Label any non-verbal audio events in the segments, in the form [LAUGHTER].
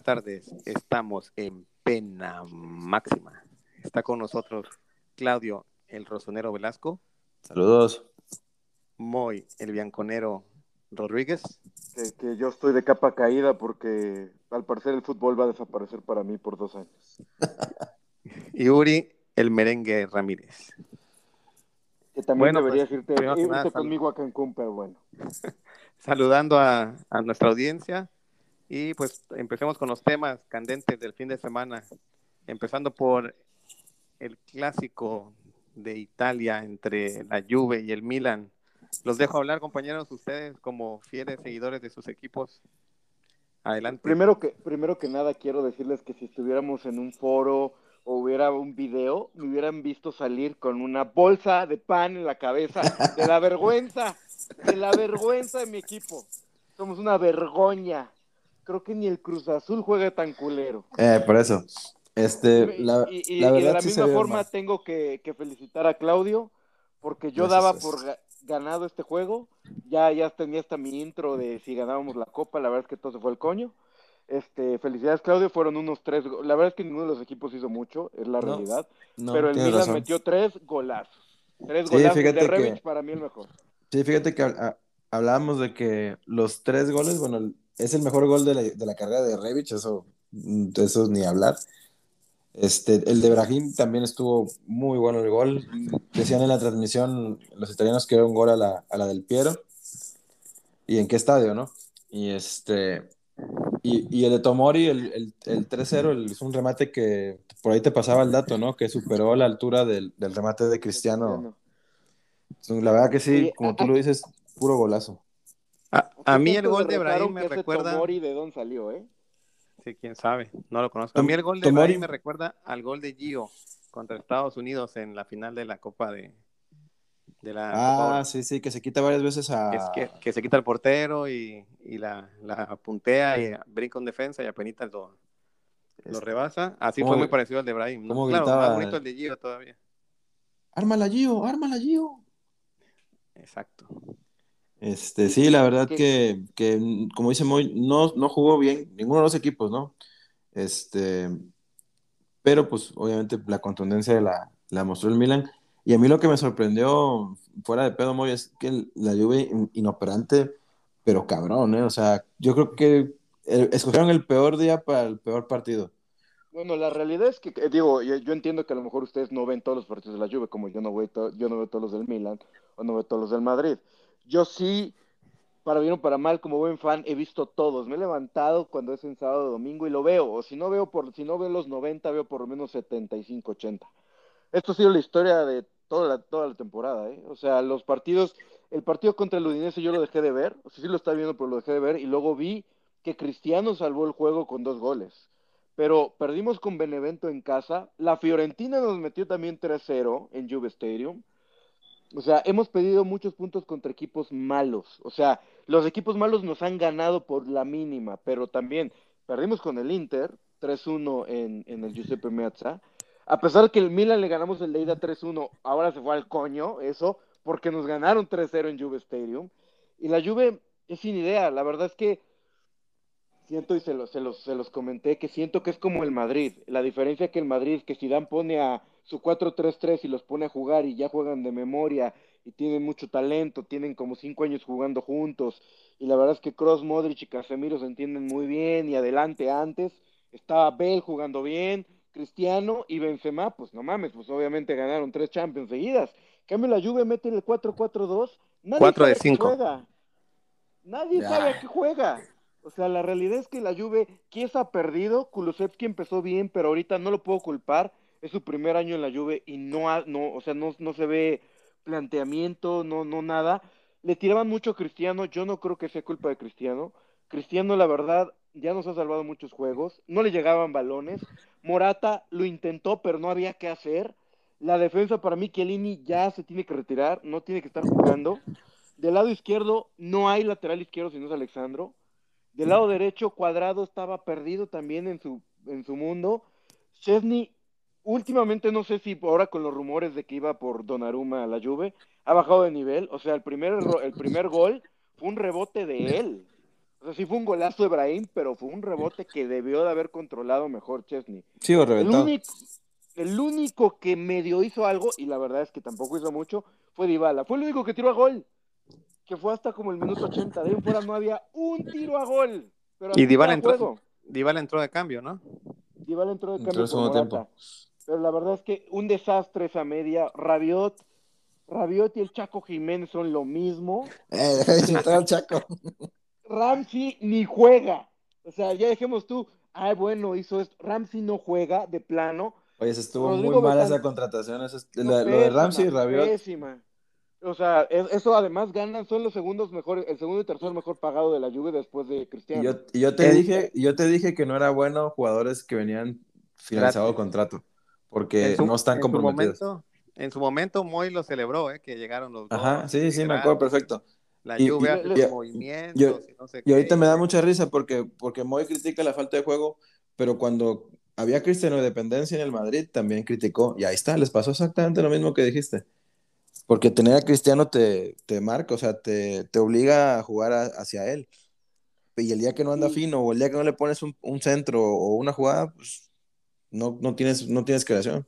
Buenas tardes, estamos en pena máxima. Está con nosotros Claudio, el rosonero Velasco. Saludos. Moy, el bianconero Rodríguez. Que, que, yo estoy de capa caída porque al parecer el fútbol va a desaparecer para mí por dos años. [LAUGHS] y Uri, el merengue Ramírez. Que también bueno, deberías pues, irte, irte nada, conmigo a Cancún, pero bueno. [LAUGHS] Saludando a, a nuestra audiencia y pues empecemos con los temas candentes del fin de semana, empezando por el clásico de Italia entre la Juve y el Milan. Los dejo hablar, compañeros, ustedes como fieles seguidores de sus equipos. Adelante. Primero que, primero que nada quiero decirles que si estuviéramos en un foro o hubiera un video, me hubieran visto salir con una bolsa de pan en la cabeza de la vergüenza, de la vergüenza de mi equipo. Somos una vergoña creo que ni el Cruz Azul juega tan culero. Eh, por eso. Este, la, y, de la misma forma tengo que, felicitar a Claudio, porque yo daba por ganado este juego. Ya, ya tenía hasta mi intro de si ganábamos la copa, la verdad es que todo se fue el coño. Este, felicidades Claudio, fueron unos tres, la verdad es que ninguno de los equipos hizo mucho, es la realidad, pero el Milan metió tres golazos, tres golazos de Revich para mí el mejor. Sí, fíjate que hablábamos de que los tres goles, bueno, es el mejor gol de la, de la carrera de Revich, eso, eso ni hablar. Este, el de Brahim también estuvo muy bueno el gol. Decían en la transmisión los italianos que era un gol a la, a la del Piero. ¿Y en qué estadio, no? Y este. Y, y el de Tomori, el, el, el 3-0, es un remate que por ahí te pasaba el dato, ¿no? Que superó la altura del, del remate de Cristiano. La verdad que sí, como tú lo dices, puro golazo. A, mí el gol de Brahim me recuerda. Tomori de dónde salió, ¿eh? Sí, quién sabe, no lo conozco. A mí el gol de Brahim me recuerda al gol de Gio contra Estados Unidos en la final de la Copa de, de la. Ah, sí, sí, que se quita varias veces a. Es que, que se quita el portero y, y la, la, puntea y brinca en defensa y apenas lo, lo rebasa. Así fue muy parecido al de Brahim. ¿no? Claro, más bonito el de Gio todavía. ¡Ármala, Gio! ¡Ármala, Gio! Exacto. Este, sí, la verdad que, que, como dice Moy, no, no jugó bien ninguno de los equipos, ¿no? Este, pero pues obviamente la contundencia la, la mostró el Milan. Y a mí lo que me sorprendió, fuera de pedo Moy, es que la Juve inoperante, pero cabrón, ¿eh? O sea, yo creo que escogieron el peor día para el peor partido. Bueno, la realidad es que, digo, yo, entiendo que a lo mejor ustedes no ven todos los partidos de la Juve, como yo no, voy yo no veo todos los del Milan o no veo todos los del Madrid. Yo sí, para bien o para mal, como buen fan, he visto todos. Me he levantado cuando es en sábado o domingo y lo veo. O si no veo por, si no veo los 90, veo por lo menos 75, 80. Esto ha sido la historia de toda la, temporada, ¿eh? O sea, los partidos, el partido contra el Udinese yo lo dejé de ver, o sea, sí lo estaba viendo, pero lo dejé de ver, y luego vi que Cristiano salvó el juego con dos goles. Pero perdimos con Benevento en casa. La Fiorentina nos metió también 3-0 en Juve Stadium. O sea, hemos pedido muchos puntos contra equipos malos. O sea, los equipos malos nos han ganado por la mínima, pero también perdimos con el Inter 3-1 en, en, el Giuseppe Meazza. A pesar de que el Milan le ganamos el Leida 3-1, ahora se fue al coño eso, porque nos ganaron 3-0 en Juve Stadium. Y la Juve es sin idea, la verdad es que siento y se los, se, los, se los comenté que siento que es como el Madrid. La diferencia que el Madrid, que Zidane pone a su 4-3-3 y los pone a jugar y ya juegan de memoria y tienen mucho talento, tienen como cinco años jugando juntos y la verdad es que Cross, Modric y Casemiro se entienden muy bien y adelante antes estaba Bell jugando bien, Cristiano y Benzema, pues no mames, pues obviamente ganaron tres Champions seguidas. En cambio la Juve mete el 4-4-2, nadie 4 de 5. Juega. Nadie sabe a qué juega. O sea, la realidad es que la Juve, Kiesa ha perdido, Kulusevski empezó bien, pero ahorita no lo puedo culpar es su primer año en la Juve y no, no o sea, no, no se ve planteamiento, no, no nada. Le tiraban mucho a Cristiano, yo no creo que sea culpa de Cristiano. Cristiano, la verdad, ya nos ha salvado muchos juegos, no le llegaban balones. Morata lo intentó, pero no había qué hacer. La defensa para mí, Chiellini ya se tiene que retirar, no tiene que estar jugando. Del lado izquierdo no hay lateral izquierdo, sino es Alexandro. Del lado derecho, Cuadrado estaba perdido también en su, en su mundo. Chesney últimamente no sé si ahora con los rumores de que iba por Donnarumma a la Juve, ha bajado de nivel. O sea, el primer, el primer gol fue un rebote de él. O sea, sí fue un golazo de Brahim, pero fue un rebote que debió de haber controlado mejor Chesney. Sí, o El reventado. único, el único que medio hizo algo, y la verdad es que tampoco hizo mucho, fue Dybala. Fue el único que tiró a gol. Que fue hasta como el minuto 80. De ahí en fuera no había un tiro a gol. Pero Y Dybala entró. Dybala entró de cambio, ¿no? Dybala entró de Entró cambio por Morata. tiempo. Pero la verdad es que un desastre esa media. Rabiot, Rabiot y el Chaco Jiménez son lo mismo. Eh, deja de Chaco. Ramsey ni juega. O sea, ya dejemos tú. Ah, bueno, hizo esto. Ramsey no juega de plano. Oye, se estuvo Rodrigo muy mal Betancourt- esa contratación. esa es- No, la- lo de Ramsey y Rabiot. Pésima. O sea, es- eso además ganan, son los segundos mejores, el segundo y tercer mejor pagado de la Juve después de Y Cristiano. yo, y yo te El- dije, y yo te dije que no era bueno jugadores que venían finalizado Gratis. contrato, porque En su- no están en su comprometidos. momento- en su momento, Moy lo celebró, ¿eh? que llegaron los Ajá, goles, sí, sí, me acuerdo perfecto. La Y- lluvia y- hace y- sus movimientos yo- y no sé Y ahorita qué. me da mucha risa porque, porque Moy critica la falta de juego, pero cuando había Cristiano de dependencia en el Madrid, también criticó. Y ahí está, les pasó exactamente lo mismo que dijiste. Porque tener a Cristiano te, te marca, o sea, te, te obliga a jugar a- hacia él. Y el día que no anda Sí. fino, o el día que no le pones un, un centro o una jugada, pues no, no tienes, no tienes creación.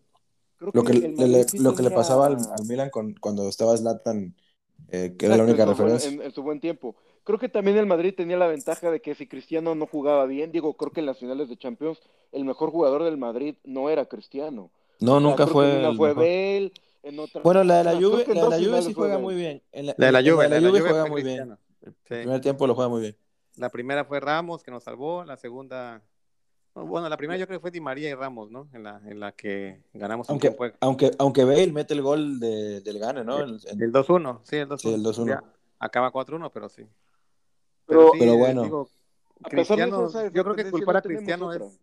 Creo Lo que, le, lo que le pasaba al, al Milan con, cuando estaba Zlatan, eh, que era la única referencia. En, en su buen tiempo. Creo que también el Madrid tenía la ventaja de que si Cristiano no jugaba bien, digo, creo que en las finales de Champions el mejor jugador del Madrid no era Cristiano. No, O sea, nunca fue fue. Bale, en otra. Bueno, la de la Juve, la de la Juve sí juega muy bien. En la, de la Juve, la de la Juve juega muy bien. El primer tiempo lo juega muy bien. La primera fue Ramos, que nos salvó. La segunda. Bueno, la primera yo creo que fue Di María y Ramos, ¿no? En la, en la que ganamos un Aunque, tiempo. aunque, aunque Bale mete el gol de- del gane, ¿no? En- en- El 2-1, sí, el 2-1. Sí, el 2-1. Ya, Acaba 4-1, pero sí. Pero- sí, Pero bueno. digo, A pesar de Cristiano, yo creo que culpar a Cristiano es.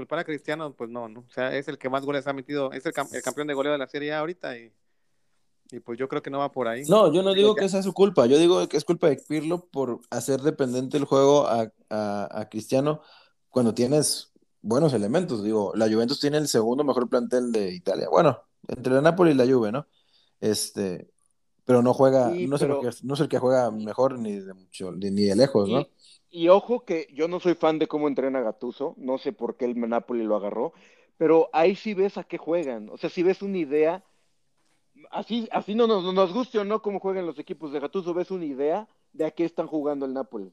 Culpar a Cristiano, pues no, ¿no? O sea, es el que más goles ha metido, es el, cam- el campeón de goleo de la Serie A ahorita y, y pues yo creo que no va por ahí. No, yo no digo que es su culpa. Yo digo que es culpa de Pirlo por hacer dependiente el juego a, a- a Cristiano cuando tienes buenos elementos. Digo, la Juventus tiene el segundo mejor plantel de Italia. Bueno, entre la Napoli y la Juve, ¿no? Este, pero no juega, Sí, no, es el pero- que, no es el que juega mejor ni de mucho, ni, de lejos, ¿no? Y ojo que yo no soy fan de cómo entrena Gattuso, no sé por qué el Napoli lo agarró, pero ahí sí ves a qué juegan. O sea, si ves una idea, así, así no nos, nos guste o no cómo juegan los equipos de Gattuso, ves una idea de a qué están jugando el Napoli.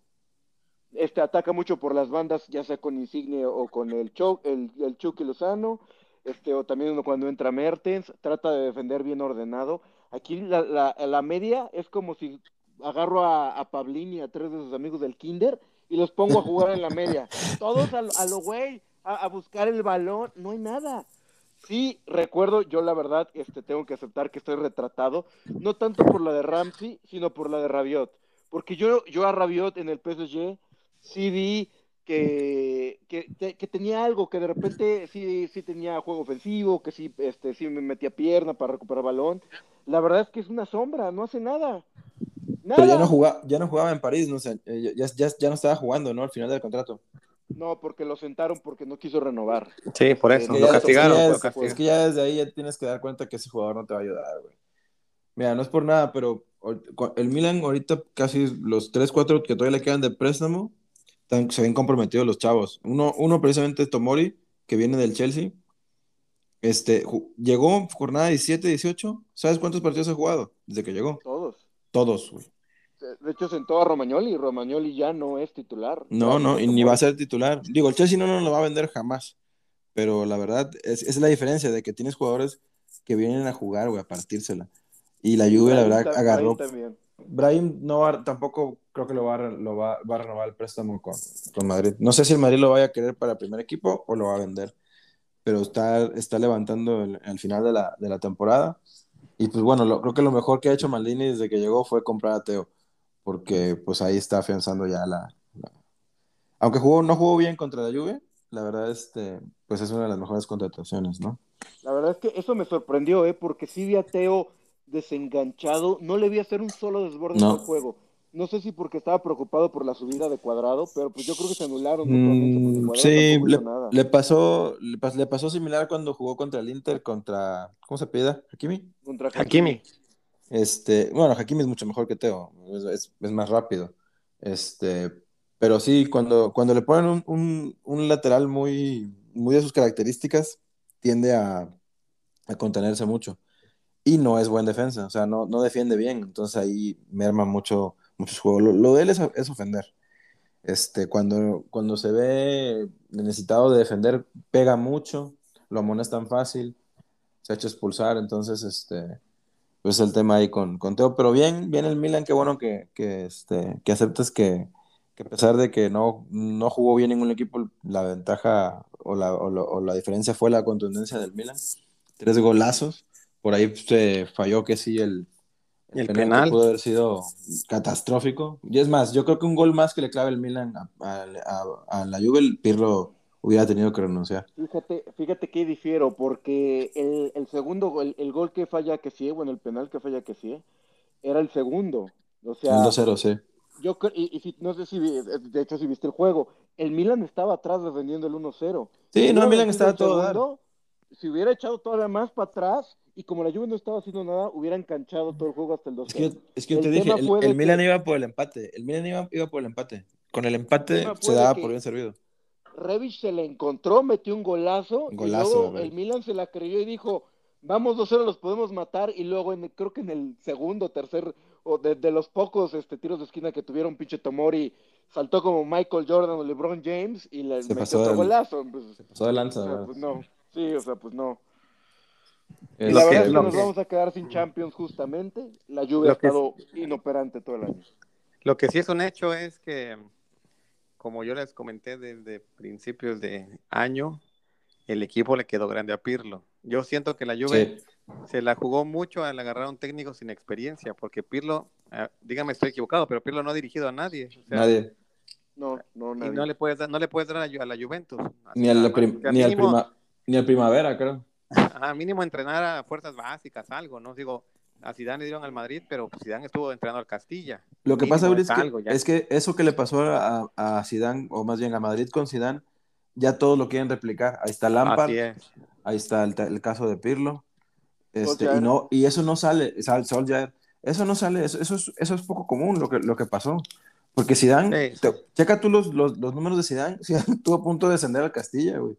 Este ataca mucho por las bandas, ya sea con Insigne o con el Chuck, el, el Chucky Lozano, este, o también uno cuando entra Mertens, trata de defender bien ordenado. Aquí la, la, la media es como si agarro a, a Pablín y a tres de sus amigos del Kinder y los pongo a jugar en la media. [LAUGHS] Todos a, a lo güey, a, a buscar el balón, no hay nada. Sí, recuerdo, yo la verdad, este, tengo que aceptar que estoy retratado, no tanto por la de Ramsey, sino por la de Rabiot. Porque yo, yo a Rabiot en el PSG sí vi que, que, que- que tenía algo, que de repente sí, sí tenía juego ofensivo, que sí, este, sí me metía pierna para recuperar balón. La verdad es que es una sombra, no hace nada. Nada. Pero ya no jugaba, ya no jugaba en París, no sé, eh, ya, ya, ya no estaba jugando, ¿no? Al final del contrato. No, porque lo sentaron porque no quiso renovar. Sí, por eso. Lo castigaron. es, que ya lo castigaron. es que ya desde ahí ya tienes que dar cuenta que ese jugador no te va a ayudar, güey. Mira, no es por nada, pero el Milan ahorita casi los 3, 4 que todavía le quedan de préstamo, se ven comprometidos los chavos. Uno, uno precisamente es Tomori, que viene del Chelsea. Este, llegó jornada 17, 18. ¿Sabes cuántos partidos ha jugado desde que llegó? Todos. Todos, güey. De hecho, sentó a Romagnoli y Romagnoli ya no es titular. No, no, y ni va a ser titular. Digo, el Chelsea no nos lo va a vender jamás. Pero la verdad, es, es la diferencia de que tienes jugadores que vienen a jugar, güey, a partírsela. Y la Juve, la verdad, agarró. Brahim no tampoco creo que lo va, lo va, va a renovar el préstamo con, con Madrid. No sé si el Madrid lo vaya a querer para el primer equipo o lo va a vender. Pero está, está levantando el final de la, de la temporada. Y pues bueno, creo que lo mejor que ha hecho Maldini desde que llegó fue comprar a Teo. Porque pues ahí está afianzando ya la. la- Aunque jugó, no jugó bien contra la Juve, la verdad, este, pues es una de las mejores contrataciones, ¿no? La verdad es que eso me sorprendió, ¿eh? Porque sí vi a Teo desenganchado. No le vi hacer un solo desborde No. en el juego. No sé si porque estaba preocupado por la subida de cuadrado, pero pues yo creo que se anularon Mm, Cuadrado sí, le, pasó, le, pas- le pasó similar cuando jugó contra el Inter, contra, ¿cómo se pida? ¿Hakimi? Contra Hakimi. Este, bueno, Hakimi es mucho mejor que Teo, es, es- es más rápido. Este, Pero sí, cuando, cuando le ponen un, un- un lateral muy, muy de sus características, tiende a, a contenerse mucho. Y no es buen defensa, o sea, no, no defiende bien. Entonces ahí merma mucho, muchos juegos. Lo, lo de él es, es ofender. Este, cuando, cuando se ve necesitado de defender, pega mucho, lo amonestan fácil, se ha hecho expulsar, entonces, este, pues el tema ahí con, con Teo. Pero bien, bien el Milan, qué bueno que, que, este, que aceptes que, que a pesar de que no, no jugó bien ningún equipo, la ventaja o la, o la, o la diferencia fue la contundencia del Milan. Tres golazos, por ahí se falló que sí el, El penal. pudo haber sido catastrófico. Y es más, yo creo que un gol más que le clave el Milan a, a- a- a la Juve, el Pirlo hubiera tenido que renunciar. Fíjate, fíjate que difiero, porque el, el segundo, gol- el, gol que falla que sí, bueno, el penal que falla que sí, era el segundo. O El sea, 2-0, sí. yo y, y si- no sé si, de hecho, si viste el juego, el Milan estaba atrás defendiendo el 1-0. Sí, no, el Milan estaba el todo Si hubiera echado todavía más para atrás, y como la Juve no estaba haciendo nada, hubiera enganchado todo el juego hasta el 2 Es que yo, es que yo te dije, el, el Milan que- iba por el empate. El Milan iba, iba por el empate. Con el empate se daba por bien servido. Revich se le encontró, metió un golazo, Golazo, y luego el Milan se la creyó y dijo, vamos 2-0, los podemos matar, y luego en, creo que en el segundo, tercer, o de, de los pocos este, tiros de esquina que tuvieron, pinche Tomori saltó como Michael Jordan o LeBron James y le Se metió pasó otro del- golazo. Pues, Pasó de o lanza, sea, ¿verdad? pues no, sí, o sea, pues no. Y Este, la verdad que- es que nos que- vamos a quedar sin Champions justamente. La Juve Lo ha estado inoperante todo el año. Lo que sí es un hecho es que, como yo les comenté desde principios de año, el equipo le quedó grande a Pirlo. Yo siento que la Juve sí. se la jugó mucho al agarrar a un técnico sin experiencia, porque Pirlo, ah, dígame estoy equivocado, pero Pirlo no ha dirigido a nadie. o sea, Nadie. No, no, Y nadie. no le puedes dar, no le puedes dar a, la Ju- a la Juventus. Ni, prim- ni, al prima- ni al primavera, creo. ajá, mínimo entrenar a fuerzas básicas, algo, ¿no? Digo, a Zidane le dieron al Madrid, pero Zidane estuvo entrenando al Castilla. Lo que Mínimo pasa, Uri, es es que, algo ya. es que eso que le pasó a, a Zidane, o más bien a Madrid con Zidane, ya todos lo quieren replicar. Ahí está Lampard, Así es. ahí está el, el caso de Pirlo. Este, y, no, y eso no sale, sal- Solskjaer, eso no sale, eso, eso, es, eso es poco común lo que, lo que pasó. Porque Zidane, Sí, te- checa tú los, los, los números de Zidane, [LAUGHS] Zidane estuvo a punto de descender al Castilla, güey.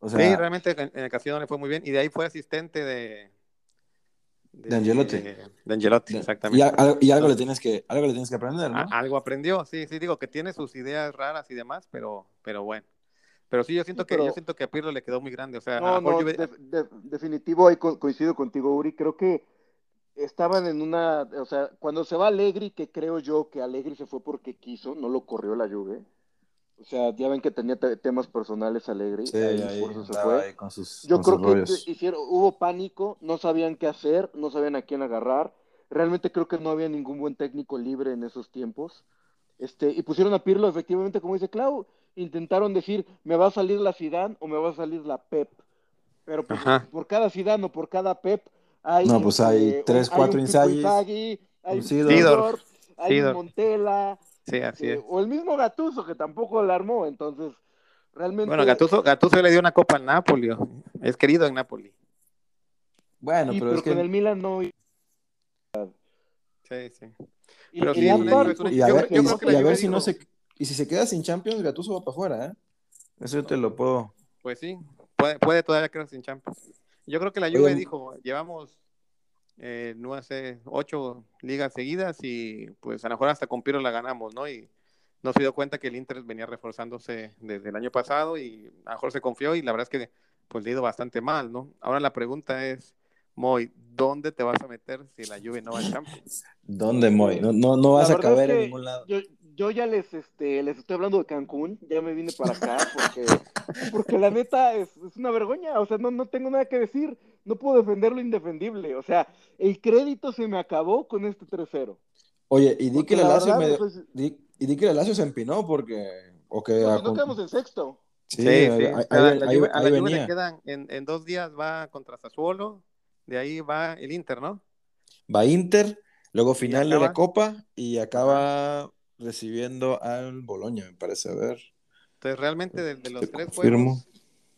O sea, sí, realmente en en el Castillo no le fue muy bien. Y de ahí fue asistente de. De Angelotti. De Angelotti, y, exactamente. a- algo, y algo le tienes que, algo le tienes que aprender, ¿no? A- algo aprendió, sí, sí, digo que tiene sus ideas raras y demás, pero, pero bueno. Pero sí, yo siento Sí, que yo siento que a Pirlo le quedó muy grande. O sea, a No, lo mejor no, Juve- de- de- definitivo, ahí co- coincido contigo, Uri. Creo que estaban en una, o sea, cuando se va Allegri, que creo yo que Allegri se fue porque quiso, no lo corrió la Juve. O sea, ya ven que tenía te- temas personales Allegri, Sí, ahí ahí por eso se fue. ahí con sus, Yo con creo sus que hicieron, hubo pánico, no sabían qué hacer, no sabían a quién agarrar. Realmente creo que no había ningún buen técnico libre en esos tiempos. Este, y pusieron a Pirlo, efectivamente, como dice Clau, intentaron decir, me va a salir la Zidane o me va a salir la Pep. Pero pues, por cada Zidane o por cada Pep hay No, pues hay este, tres, un- hay cuatro un Inzaghi, hay un Sidor. Sidor, hay un. Montela, sí, así eh, es. o el mismo Gattuso que tampoco la armó, entonces realmente Bueno, Gattuso, Gattuso le dio una copa al Napoli, es querido en Napoli. Bueno, sí, pero, pero es que con el Milan no Sí, sí. Y, Pero y sí, y a yo ver, creo- yo y- creo que y la a ver Juve si no se y si se queda sin Champions, Gattuso va para afuera, ¿eh? Eso yo te lo puedo. Pues sí, puede, puede todavía quedarse sin Champions. Yo creo que la Juve dijo, llevamos, eh, no sé, ocho ligas seguidas y pues a lo mejor hasta con Pirlo la ganamos, ¿no? Y no se dio cuenta que el Inter venía reforzándose desde el año pasado y a lo mejor se confió y la verdad es que pues le ha ido bastante mal, ¿no? Ahora la pregunta es, Moy, ¿dónde te vas a meter si la Juve no va a Champions? ¿Dónde, Moy? No, no, no vas a es caber en ningún lado. Yo, yo ya les, este, les estoy hablando de Cancún, ya me vine para acá porque, porque la neta es, es una vergüenza, o sea, no, no tengo nada que decir, no puedo defender lo indefendible, o sea, el crédito se me acabó con este 3-0. Oye, y di Porque que la la Lazio medio- pues, di- y di que la Lazio se empinó porque o que no, a- no quedamos en sexto. sí, Sí, ahí, sí. ahí- la ahí- a la Juve venía. le quedan, en, en dos días va contra Sassuolo, de ahí va el Inter, ¿no? Va Inter, luego final de la. Copa y acaba recibiendo al Boloña, me parece. A ver. Entonces realmente de, de los tres confirmo. juegos,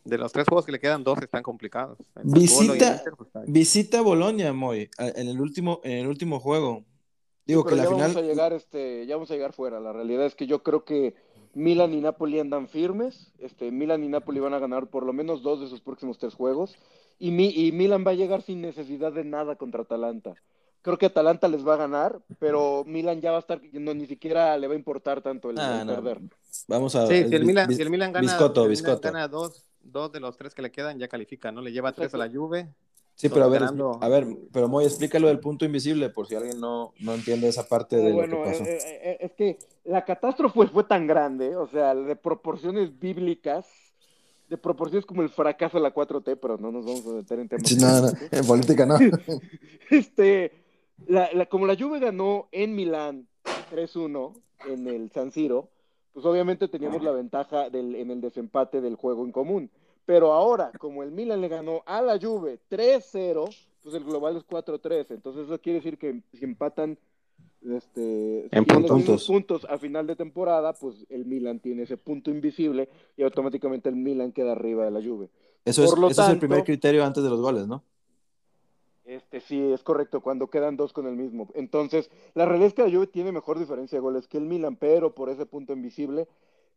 de los tres juegos que le quedan, dos están complicados. Visita, Inter, pues, visita Boloña, Moy, en el último, en el último juego. Digo Sí, que la ya final. vamos a llegar, este, ya vamos a llegar fuera. La realidad es que yo creo que Milan y Napoli andan firmes. Este, Milan y Napoli van a ganar por lo menos dos de sus próximos tres juegos. Y, Mi- y Milan va a llegar sin necesidad de nada contra Atalanta. Creo que Atalanta les va a ganar, pero Milan ya va a estar, no, ni siquiera le va a importar tanto el, Ah, el no. perder. Vamos a Sí, si el Milan, si el Milan gana, Biscotto, si el Milan biscotto. gana dos, dos de los tres que le quedan, ya califica, ¿no? Le lleva tres a la Juve. Sí, pero a ver, ganando- a ver, pero Moy, explícalo del punto invisible por si alguien no, no entiende esa parte de Ah, lo bueno, que pasó. eh, eh, eh, es que la catástrofe fue tan grande, o sea, de proporciones bíblicas, de proporciones como el fracaso de la 4T, pero no nos vamos a meter en temas. Sí, no, no, en política no. [LAUGHS] Este, la, la- como la Juve ganó en Milán 3-1 en el San Siro, pues obviamente teníamos la ventaja del, en el desempate del juego en común. Pero ahora, como el Milan le ganó a la Juve 3-0, pues el global es 4-3. Entonces eso quiere decir que si empatan este, En puntos. a final de temporada, pues el Milan tiene ese punto invisible y automáticamente el Milan queda arriba de la Juve. Eso, es, Por lo eso es el primer criterio antes de los goles, ¿no? Este sí, es correcto, cuando quedan dos con el mismo. Entonces, la realidad es que la Juve tiene mejor diferencia de goles que el Milan, pero por ese punto invisible,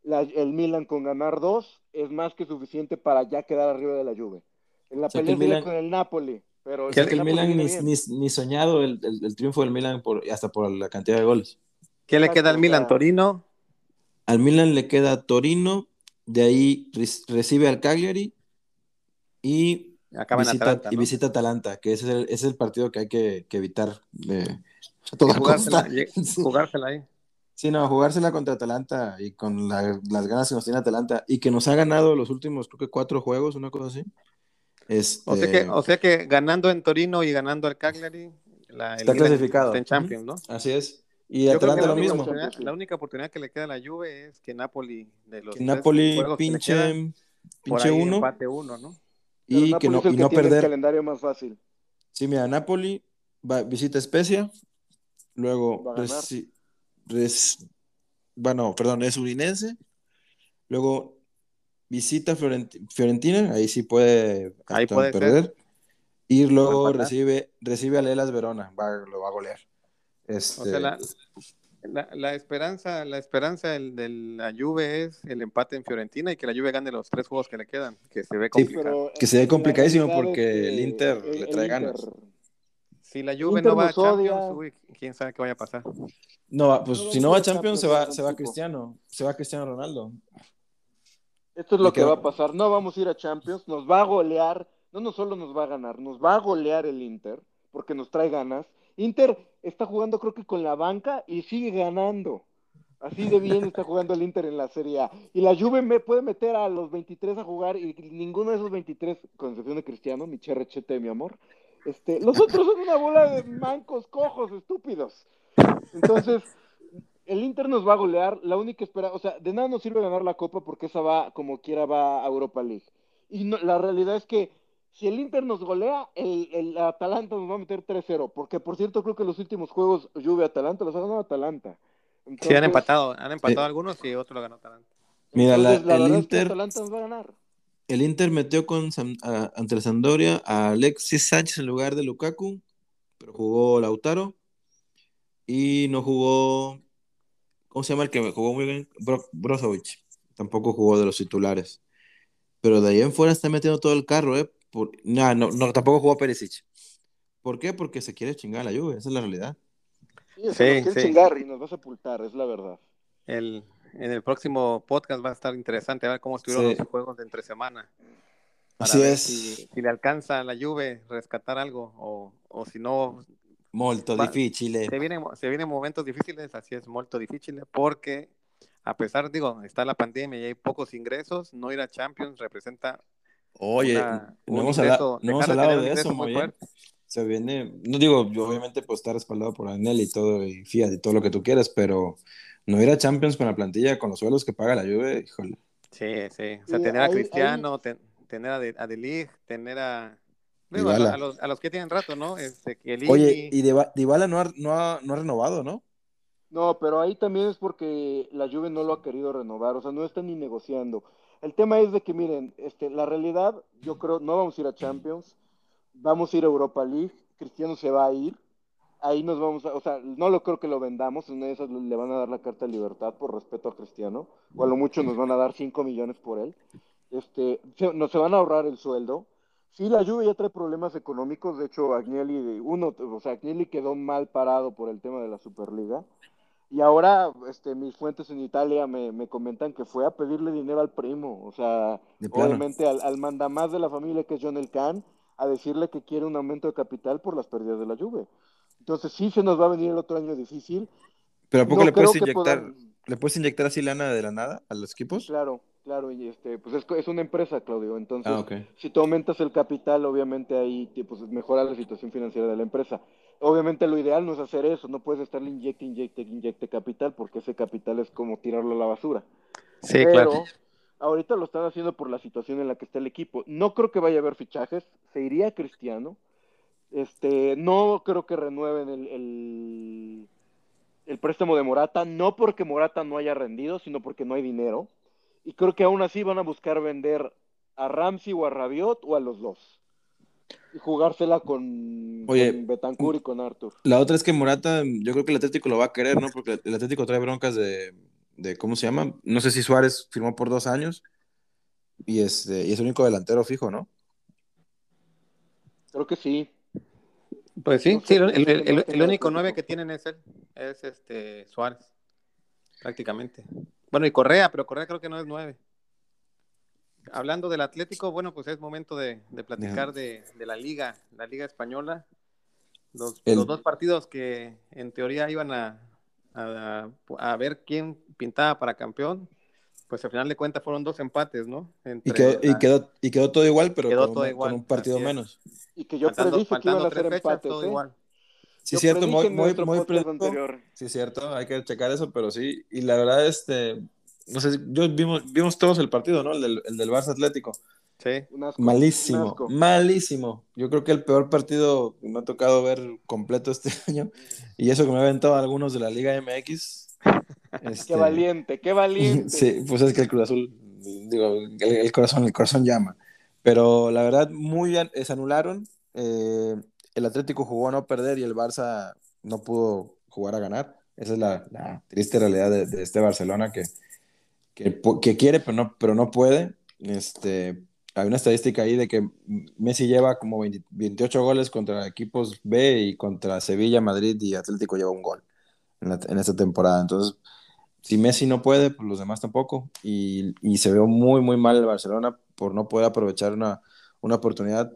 la- el Milan con ganar dos es más que suficiente para ya quedar arriba de la Juve. En la O sea, pelea Milan- con el Napoli, pero que el Milan ni, ni, ni soñado el, el- el triunfo del Milan por, hasta por la cantidad de goles. ¿Qué le queda al Milan? Torino. Al Milan le queda Torino, de ahí re- recibe al Cagliari y Acaba en visita, Atalanta, y visita Atalanta, que ese es el, ese es el partido que hay que, que evitar de, a toda jugársela, costa. [LAUGHS] jugársela ahí. Sí, no, jugársela contra Atalanta y con la- las ganas que nos tiene Atalanta y que nos ha ganado los últimos, creo que cuatro juegos, una cosa así. Este, O sea que, o sea que ganando en Torino y ganando al Cagliari, la, Está clasificado. está en Champions, ¿no? Así es. Y Yo Atalanta lo mismo. la única oportunidad que le queda a la Juve es que Napoli de los Que Napoli pinche, pinche uno empate uno, ¿no? Pero y que no, y que no tiene el perder. calendario más fácil. Sí, mira, Napoli va, visita Especia, luego reci- res- bueno, perdón, es Udinese, luego visita Florent- Fiorentina, ahí sí puede, Ahí puede ser. perder, y luego recibe, recibe a Lelas Verona, va- lo va a golear. Este, O sea, la, la, la esperanza, la esperanza del- de la Juve es el empate en Fiorentina y que la Juve gane los tres juegos que le quedan, que se ve Sí, complicado. Pero, Que se ve complicadísimo porque es que el Inter el- le trae Inter- ganas. Si la Juve Inter no va a. Champions, uy, quién sabe qué vaya a pasar. No, va- pues No, si no va a Champions, se va, se va. Cristiano, se va Cristiano Ronaldo. Esto es lo que- va a pasar. No vamos a ir a Champions, nos va a golear, no, no solo nos va a ganar, nos va a golear el Inter, porque nos trae ganas. Inter está jugando creo que con la banca y sigue ganando. Así de bien está jugando el Inter en la Serie A. Y la Juve me puede meter a los 23 a jugar y ninguno de esos 23, con excepción de Cristiano, mi cherrechete, mi amor, este, los otros son una bola de mancos, cojos, estúpidos. Entonces, el Inter nos va a golear, la única espera, o sea, de nada nos sirve ganar la Copa porque esa va, como quiera, va a Europa League. Y no- la realidad es que si el Inter nos golea, el, el Atalanta nos va a meter 3-0, porque por cierto creo que los últimos juegos Juve-Atalanta los ha ganado Atalanta. Sí, han empatado, han empatado Eh, algunos y otro lo ganó Atalanta. Mira, la- entonces, la el verdad es que Inter- Atalanta nos va a ganar. El Inter metió con Sam- a- ante el Sampdoria a Alexis Sánchez en lugar de Lukaku, pero jugó Lautaro y no jugó, ¿cómo se llama el que jugó muy bien? Bro- Brozovic. Tampoco jugó de los titulares. Pero de ahí en fuera está metiendo todo el carro, ¿eh? Por, nah, no, no, tampoco jugó Perisic. ¿Por qué? Porque se quiere chingar a la Juve, esa es la realidad. Sí, o sea, Sí, nos quiere sí. chingar y nos va a sepultar, es la verdad. El, en el próximo podcast va a estar interesante a ver cómo estuvieron Sí. los juegos de entre semana. Para Así ver es. Si, si le alcanza a la Juve rescatar algo o, o si no, Molto difficile. se vienen, se vienen momentos difíciles, así es, muy difícil, porque a pesar, digo, está la pandemia y hay pocos ingresos, no ir a Champions representa Oye, una- no hemos, hablado, no hemos dejar de eso, muy fuerte. Se viene, no digo, yo obviamente pues está respaldado por Anel y todo, y Fiat y todo lo que tú quieras, pero no ir a Champions con la plantilla, con los suelos que paga la Juve, híjole. Sí, sí. O sea, tener a Cristiano, ten- tener a De, a De Ligt, tener a... digo, a, los, a los que tienen rato, ¿no? Este. Oye, y Dyba- Dybala no ha, no, ha, no ha renovado, ¿no? No, pero ahí también es porque la Juve no lo ha querido renovar, o sea, no están ni negociando. El tema es de que, miren, este, la realidad, yo creo, no vamos a ir a Champions, vamos a ir a Europa League, Cristiano se va a ir, ahí nos vamos a, o sea, no lo creo que lo vendamos, en esas le van a dar la carta de libertad por respeto a Cristiano, o a lo mucho nos van a dar 5 millones por él. Este, se, no se van a ahorrar el sueldo. Sí, la Juve ya trae problemas económicos, de hecho Agnelli, uno, o sea, Agnelli quedó mal parado por el tema de la Superliga. Y ahora, este, mis fuentes en Italia me, me comentan que fue a pedirle dinero al primo, o sea, obviamente al, al mandamás de la familia que es John El Can, a decirle que quiere un aumento de capital por las pérdidas de la Juve. Entonces sí se nos va a venir el otro año difícil. Pero ¿a poco le puedes inyectar, le puedes inyectar así lana de la nada a los equipos? Claro, claro, y este, pues es, es una empresa, Claudio. Entonces, Ah, si tú aumentas el capital, obviamente ahí pues, mejora la situación financiera de la empresa. Obviamente lo ideal no es hacer eso, no puedes estarle inyecte, inyecte, inyecte capital, porque ese capital es como tirarlo a la basura. Sí, Pero claro. ahorita lo están haciendo por la situación en la que está el equipo. No creo que vaya a haber fichajes, se iría Cristiano. Este, no creo que renueven el, el, el préstamo de Morata, no porque Morata no haya rendido, sino porque no hay dinero. Y creo que aún así van a buscar vender a Ramsey o a Rabiot o a los dos. Y jugársela con, Oye, con Betancourt y con Arthur. La otra es que Morata, yo creo que el Atlético lo va a querer, ¿no? Porque el Atlético trae broncas de, de ¿cómo se llama? No sé si Suárez firmó por dos años y, este, y es el único delantero fijo, ¿no? Creo que sí. Pues sí, No sé, sí, el, el- único nueve que tienen es él, es este Suárez, prácticamente. Bueno, y Correa, pero Correa creo que no es nueve. Hablando del Atlético, bueno, pues es momento de, de platicar de, de la liga, la liga española. Los, El- los dos partidos que en teoría iban a, a, a ver quién pintaba para campeón, pues al final de cuentas fueron dos empates, ¿no? Y, Entre quedó, y, la- quedó, y quedó todo igual, pero Quedó con, todo un- igual, con un partido menos. Y que yo faltando, predije que iban faltando a ser tres fechas, empates, todo ¿eh? igual. Sí, Yo cierto, muy, muy, muy anterior. Sí, cierto, hay que checar eso, pero sí. Y la verdad, este, no sé, yo vimos, vimos todos el partido, ¿no? El del, el del Barça Atlético. Sí. Un asco, un Malísimo, asco. malísimo. Yo creo que el peor partido que me ha tocado ver completo este [LAUGHS] año. Y eso que me ha aventado algunos de la Liga MX. [LAUGHS] Qué Este, valiente, qué valiente. [LAUGHS] Sí, pues es que el Cruz Azul, digo, el, el corazón, el corazón llama. Pero la verdad, muy bien, eh, se anularon. Eh, el Atlético jugó a no perder y el Barça no pudo jugar a ganar. Esa es la, la triste realidad de, de este Barcelona que, que, quiere, pero no, pero no puede. Este, hay una estadística ahí de que Messi lleva como 20 28 goles contra equipos B y contra Sevilla, Madrid y Atlético lleva un gol en, la- esta temporada. Entonces, si Messi no puede, pues los demás tampoco. Y, se ve muy, muy mal el Barcelona por no poder aprovechar una, una oportunidad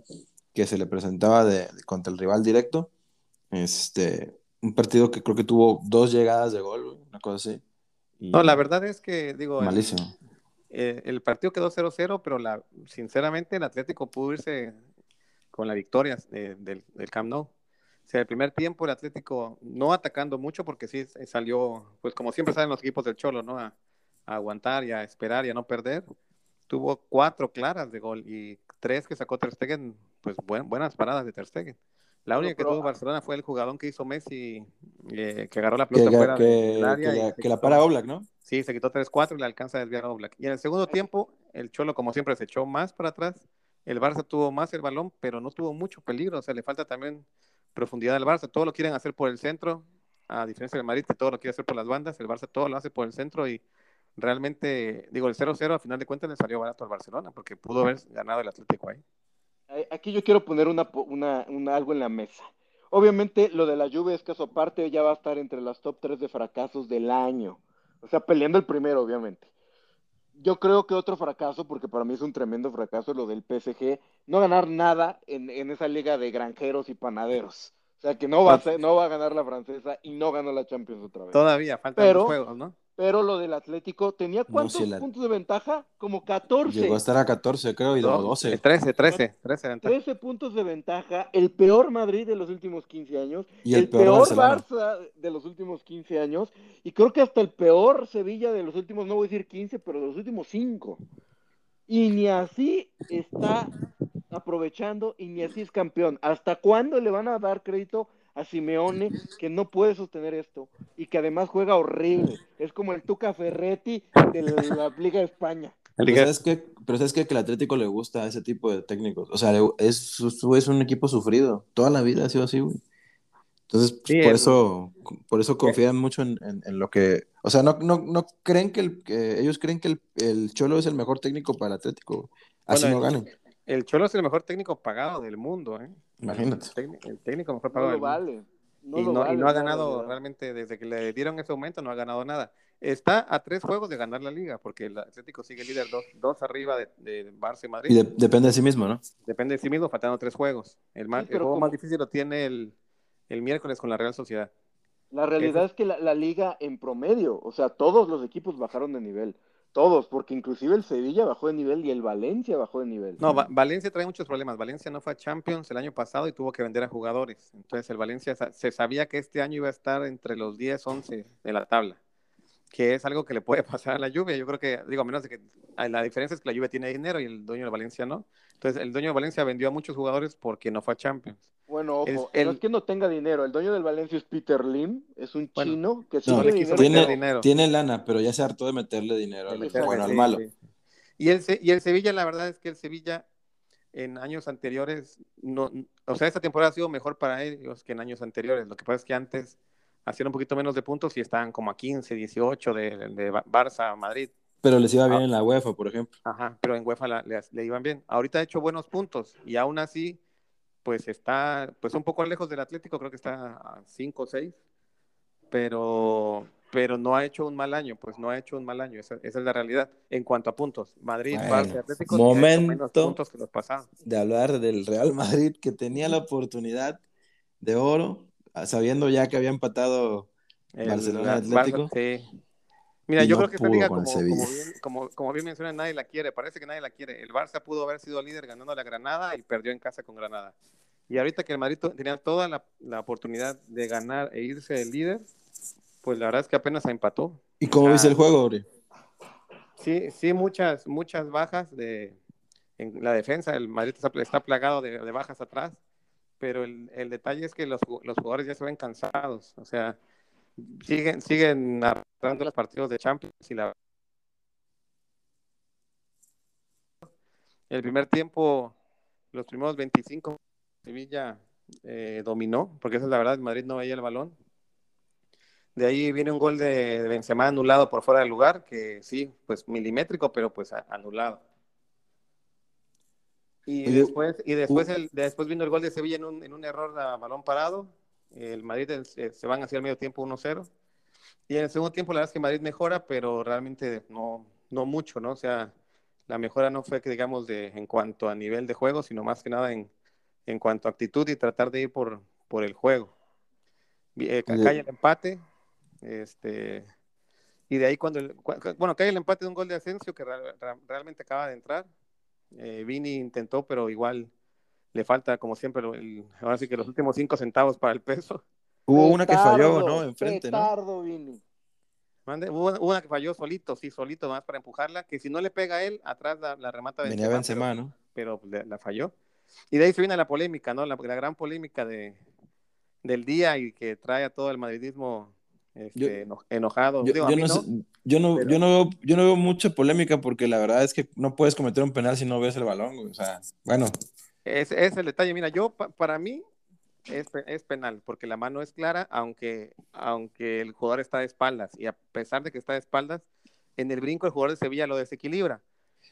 que se le presentaba de, contra el rival directo. Este, un partido que creo que tuvo dos llegadas de gol, una cosa así. Y No, la verdad es que, digo, el- Malísimo. eh, el partido quedó 0-0, pero la, sinceramente el Atlético pudo irse con la victoria eh, del, del Camp Nou. O sea, el primer tiempo el Atlético no atacando mucho porque sí eh, salió, pues como siempre salen los equipos del Cholo, ¿no? A, a aguantar y a esperar y a no perder. Tuvo cuatro claras de gol y tres que sacó Ter Stegen, pues buen- buenas paradas de Ter Stegen. La única que tuvo Barcelona fue el jugador que hizo Messi, eh, que agarró la pelota que, fuera que- del área. que y la, que la para Oblak, ¿no? Sí, se quitó 3-4 y le alcanza a desviar a Oblak. Y en el segundo tiempo, el Cholo, como siempre, se echó más para atrás. El Barça tuvo más el balón, pero no tuvo mucho peligro. O sea, le falta también profundidad al Barça. Todo lo quieren hacer por el centro, a diferencia del Madrid, que todo lo quiere hacer por las bandas. El Barça todo lo hace por el centro y realmente, digo, el 0-0 a final de cuentas le salió barato al Barcelona, porque pudo haber ganado el Atlético ahí. Aquí yo quiero poner una, una, una- algo en la mesa. Obviamente lo de la Juve es caso aparte, ya va a estar entre las top 3 de fracasos del año. O sea, peleando el primero, obviamente. Yo creo que otro fracaso, porque para mí es un tremendo fracaso lo del PSG, no ganar nada en, en esa liga de granjeros y panaderos. O sea, que no va, a ser- no va a ganar la francesa y no ganó la Champions otra vez. Todavía faltan Pero- dos juegos, ¿no? Pero lo del Atlético, ¿tenía cuántos si la- puntos de ventaja? Como 14. Llegó a estar a 14, creo, y No, 12. 13, 13, 13 de ventaja. 13 puntos de ventaja, el peor Madrid de los últimos 15 años, Y el, el peor peor. Barça de los últimos 15 años, y creo que hasta el peor Sevilla de los últimos, no voy a decir 15, pero de los últimos 5. Y ni así está aprovechando y ni así es campeón. ¿Hasta cuándo le van a dar crédito a Simeone que no puede sostener esto y que además juega horrible? Es como el Tuca Ferretti de la Liga de España. El Pero sabes, qué? Pero sabes que al Atlético le gusta ese tipo de técnicos. O sea, es, es un equipo sufrido. Toda la vida ha sido así, güey. Entonces, Sí, por el- eso, por eso confían mucho en, en- en lo que, o sea, no, no, no creen que, el, que ellos creen que el, el Cholo es el mejor técnico para el Atlético, así Bueno, no ganen. El Cholo es el mejor técnico pagado del mundo, ¿eh? Imagínate. El, técnico- el técnico mejor No pagado lo del mundo. vale. No y, lo no, vale, y no ha ganado realmente desde que le dieron ese momento, no ha ganado nada. Está a tres juegos de ganar la liga, porque el Atlético sigue líder dos, dos arriba de, de Barça y Madrid. Y de- depende de sí mismo, ¿no? Depende de sí mismo, faltando tres juegos. El, más, Sí, el pero juego como- más difícil lo tiene el, el miércoles con la Real Sociedad. La realidad es que la, la liga en promedio, o sea, todos los equipos bajaron de nivel. Todos, porque inclusive el Sevilla bajó de nivel y el Valencia bajó de nivel. No, Va- Valencia trae muchos problemas. Valencia no fue a Champions el año pasado y tuvo que vender a jugadores. Entonces el Valencia se sabía que este año iba a estar entre los 10, 11 de la tabla, que es algo que le puede pasar a la Juve. Yo creo que, digo, a menos de que la diferencia es que la Juve tiene dinero y el dueño de Valencia no. Entonces el dueño de Valencia vendió a muchos jugadores porque no fue a Champions. Bueno, ojo, Es no el- es que no tenga dinero. El dueño del Valencia es Peter Lim, es un Bueno, chino que no tiene dinero. Tiene, dinero. tiene lana, pero ya se hartó de meterle dinero al meterle, bueno al malo. sí. Y el, Se- y el Sevilla, la verdad es que el Sevilla en años anteriores, no, o sea, esta temporada ha sido mejor para ellos que en años anteriores. Lo que pasa es que antes hacían un poquito menos de puntos y estaban como a 15, 18 de, de Ba- Barça, Madrid. Pero les iba bien Ah. en la UEFA, por ejemplo. Ajá, pero en UEFA la- le, le iban bien. Ahorita ha hecho buenos puntos y aún así, pues está pues un poco lejos del Atlético, creo que está a 5 o 6, pero, pero no ha hecho un mal año, pues no ha hecho un mal año, esa, esa es la realidad. En cuanto a puntos, Madrid, Bueno, Barça Atlético hecho menos momento. puntos que los pasados. De hablar del Real Madrid, que tenía la oportunidad de oro, sabiendo ya que había empatado El- Barcelona, Atlético. Barça, sí. Mira, Y yo no creo que esta liga, como, como, bien, como, como bien menciona, nadie la quiere. Parece que nadie la quiere. El Barça pudo haber sido líder ganando la Granada y perdió en casa con Granada. Y ahorita que el Madrid tenía toda la, la oportunidad de ganar e irse del líder, pues la verdad es que apenas se empató. ¿Y cómo Ah. viste el juego, Ori? Sí, sí, muchas, muchas bajas de, en la defensa. El Madrid está, plagado de, de bajas atrás, pero el, el detalle es que los, los jugadores ya se ven cansados. O sea, siguen, siguen narrando los partidos de Champions y la el primer tiempo, los primeros 25, Sevilla eh, dominó, porque esa es la verdad, Madrid no veía el balón. De ahí viene un gol de, Benzema anulado por fuera del lugar, que sí, pues milimétrico, pero pues anulado. Y después, y después, el, después vino el gol de Sevilla en un, en un error a balón parado. El Madrid el- se, van hacia el medio tiempo 1-0. Y en el segundo tiempo la verdad es que Madrid mejora, pero realmente no, no mucho, ¿no? O sea, la mejora no fue digamos de en cuanto a nivel de juego, sino más que nada en, en cuanto a actitud y tratar de ir por, por el juego. Eh, cae el empate, este, y de ahí cuando, el- bueno, cae el empate de un gol de Asensio que ra- ra- realmente acaba de entrar. Eh, Vini intentó, pero igual le falta, como siempre, el- ahora sí que los últimos cinco centavos para el peso. [LAUGHS] Hubo una que falló, ¿no? Enfrente, ¿no? Vini. Mande, hubo una que falló solito, sí, solito, más para empujarla, que si no le pega a él, atrás la, la remata Venía Benzema, Benzema, ¿no? pero, pero la, la falló. Y de ahí se viene la polémica, ¿no? La, la gran polémica de, del día y que trae a todo el madridismo este, Yo- enojado. Yo, Digo, no, yo, no, pero- yo, no veo, yo no veo mucha polémica porque la verdad es que no puedes cometer un penal si no ves el balón. O sea, bueno, Es, es el detalle. Mira, yo, pa- para mí, es, es penal, porque la mano es clara, aunque, aunque el jugador está de espaldas. Y a pesar de que está de espaldas, en el brinco el jugador de Sevilla lo desequilibra.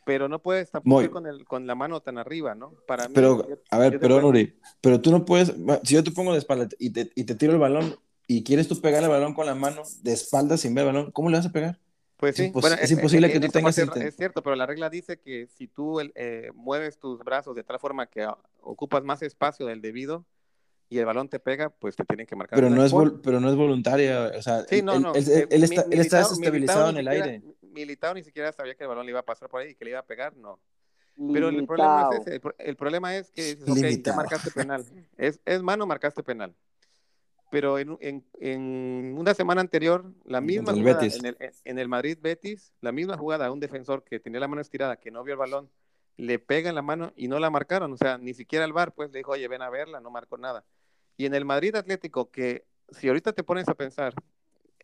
Pero no puedes tampoco Muy- ir con, el, con la mano tan arriba, ¿no? Para mí, pero, yo- a ver, pero Nuri, pero tú no puedes, si yo te pongo de espalda y te, y te tiro el balón y quieres tú pegar el balón con la mano de espalda sin ver el balón, ¿cómo le vas a pegar? Pues Es sí, impos- bueno, es imposible que tú tengas Es cierto, pero la regla dice que si tú eh, mueves tus brazos de tal forma que ah, ocupas más espacio del debido y el balón te pega, pues te tienen que marcar. Pero no, es pero no es voluntaria. O sea, Sí, no, él, no. él- eh, está, él está Militao- desestabilizado en el ni aire. siquiera- Militao ni siquiera sabía que el balón le iba a pasar por ahí y que le iba a pegar, no. Pero el problema es ese, el, pro- el problema es que dices, ya marcaste penal. Es, es mano, marcaste penal. Pero en, en- en una semana anterior, la misma el jugada Betis. en el, en el Madrid Betis, la misma jugada a un defensor que tenía la mano estirada, que no vio el balón, le pega en la mano y no la marcaron. O sea, ni siquiera el VAR pues le dijo, oye, ven a verla, no marcó nada. Y en el Madrid Atlético, que si ahorita te pones a pensar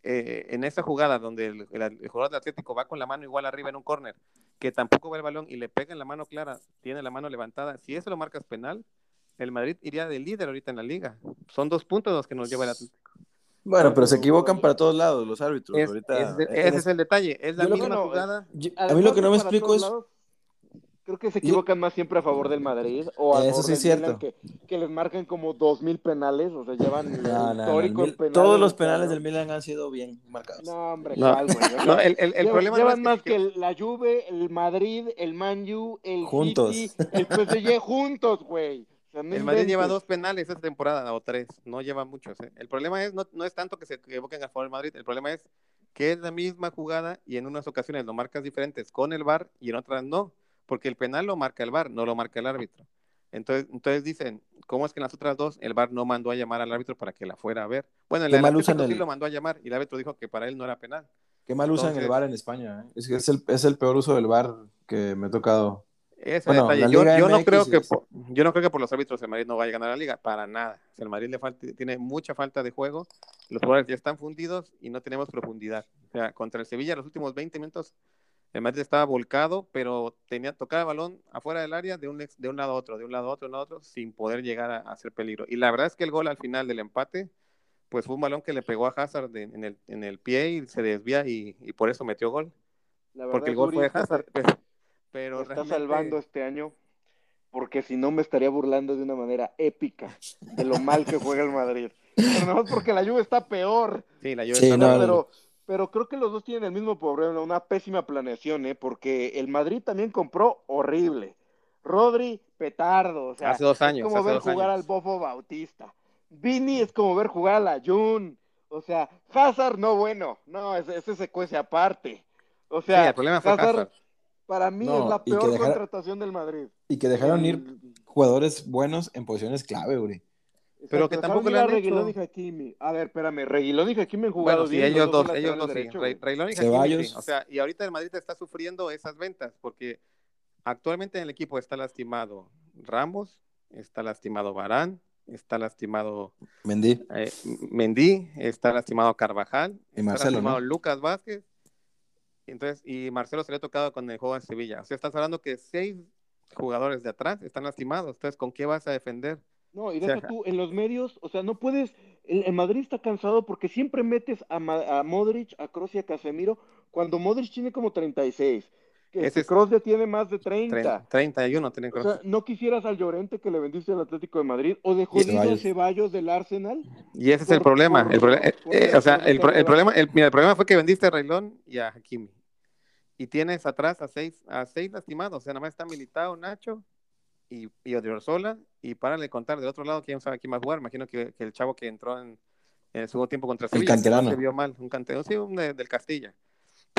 eh, en esa jugada donde el, el- el jugador de Atlético va con la mano igual arriba en un córner, que tampoco ve el balón y le pega en la mano clara, tiene la mano levantada, si eso lo marcas penal, el Madrid iría de líder ahorita en la liga. Son dos puntos los que nos lleva el Atlético. Bueno, pero se equivocan para todos lados los árbitros. Es- ahorita, es en ese es- es el detalle. Es la Yo misma jugada. yo- a mí lo que no me explico es. lados, creo que se equivocan más siempre a favor del Madrid o a Eso favor sí del es cierto. Milan, que, que les marcan como dos mil penales, o sea, llevan el No, no, no, el histórico en penales. todos los penales del Milan han sido bien marcados. No, hombre, No. ¿cuál, güey? O sea, No, el, el- el llevan- problema no llevan es más que el- la Juve, el Madrid, el Man U, el Juntos. City, el PSG [LAUGHS] juntos, güey. No El Madrid lleva dos penales esta temporada, o tres, no lleva muchos. ¿eh? El problema es, no, no es tanto que se equivoquen a favor del Madrid, el problema es que es la misma jugada y en unas ocasiones lo marcas diferentes con el VAR y en otras no, porque el penal lo marca el VAR, no lo marca el árbitro. Entonces, entonces dicen, ¿cómo es que en las otras dos el VAR no mandó a llamar al árbitro para que la fuera a ver? Bueno, el mal Atlético usan sí el- lo mandó a llamar y el árbitro dijo que para él no era penal. Qué mal usan Entonces- el VAR en España. ¿eh? Es que es el, es el peor uso del VAR que me ha tocado. Ese Bueno, detalle. Yo, no creo que por, yo no creo que por los árbitros el Madrid no vaya a ganar la liga, para nada. O sea, el Madrid le falta, tiene mucha falta de juego, los jugadores ya están fundidos y no tenemos profundidad. O sea, contra el Sevilla los últimos 20 minutos el Madrid estaba volcado, pero tenía tocaba el balón afuera del área de un, de un lado a otro, de un lado a otro, de un lado a otro, sin poder llegar a, a hacer peligro. Y la verdad es que el gol al final del empate, pues fue un balón que le pegó a Hazard de- en, el, en el pie y se desvía y, y por eso metió gol. La verdad, Porque el gol Uri, fue de Hazard. Pero, pero me está salvando este año porque si no me estaría burlando de una manera épica de lo mal que juega el Madrid. Pero nada más porque la Juve está peor. Sí, la Juve Sí, está no, mal. pero, pero creo que los dos tienen el mismo problema, una pésima planeación, ¿eh? porque el Madrid también compró horrible. Rodri, petardo. O sea, Hace dos años, Es como hace ver dos jugar años. al Bofo Bautista. Vini es como ver jugar a la Jun. O sea, Hazard no bueno. No, ese, ese se cuece aparte. O Sí, sea, el problema fue Hazard, Hazard. Para mí No, es la peor dejara- contratación del Madrid. Y que dejaron ir jugadores buenos en posiciones clave, Uri. Pero que tampoco le han Reguilón hecho. y Hakimi. A ver, espérame, Reguilón y Hakimi han jugado Bueno, sí, bien. ellos los dos, ellos dos sí. derechos. Re- Reilón y Hakimi Ceballos. sí. O sea, y ahorita el Madrid está sufriendo esas ventas porque actualmente en el equipo está lastimado Ramos, está lastimado Barán, está lastimado Mendy. eh, Mendy, está lastimado Carvajal, Y está Marcelo, lastimado ¿no? Lucas Vázquez. Entonces, y Marcelo se le ha tocado con el juego en Sevilla. O sea, estás hablando que seis jugadores de atrás están lastimados. Entonces, ¿con qué vas a defender? No, y O sea, deja tú, en los medios, o sea, no puedes, el, el Madrid está cansado porque siempre metes a, Ma- a Modric, a Kroos y a Casemiro, cuando Modric tiene como 36, que Ese es- Kroos ya tiene más de 30. 30, 31 tienen O sea, ¿no quisieras al Llorente que le vendiste al Atlético de Madrid? ¿O de Y jodido Ceballos. Ceballos del Arsenal? Y ese es el problema. por- el, eh, eh, o sea, el, pro- el problema, el, mira, el problema fue que vendiste a Railón y a Hakimi. Y tienes atrás a seis, a seis lastimados. O sea, nada más está Militao, Nacho y, y Odriozola. Y párale de contar del otro lado quién sabe quién va a jugar. Imagino que, que el chavo que entró en, en el segundo tiempo contra Sevilla. no canterano. se vio mal. Un canterano, sí, un de- del Castilla.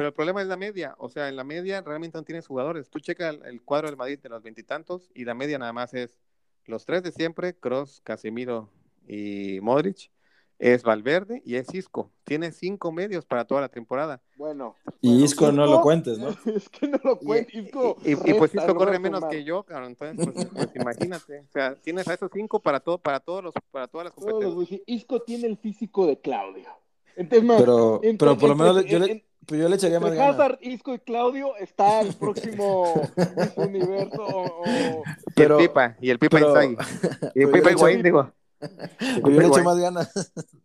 Pero el problema es la media. O sea, en la media realmente no tienes jugadores. Tú checa el, el cuadro del Madrid de los veintitantos y, la media nada más es los tres de siempre, Cross, Casemiro y Modric. Es Valverde y es Isco. Tiene cinco medios para toda la temporada. Bueno. Y bueno, Isco no lo cuentes, ¿no? [LAUGHS] es que no lo Y, cuentes, y- Isco. y- y pues Isco en corre menos que yo, cabrón. Entonces, pues, pues, imagínate. O sea, tienes a esos cinco para todo, para todos los, para todas las competencias. Isco tiene el físico de Claudio. Entonces, más, Pero, pero por lo menos yo, le, en- pues yo le echaría más ganas. Hazard, Isco y Claudio está el próximo [LAUGHS] Universo o, o- Pero, y el Pipa, y el Pipa pero- Inzaghi. [LAUGHS] Y el yo Pipa Higuaín, digo. yo le echo más ganas. [LAUGHS]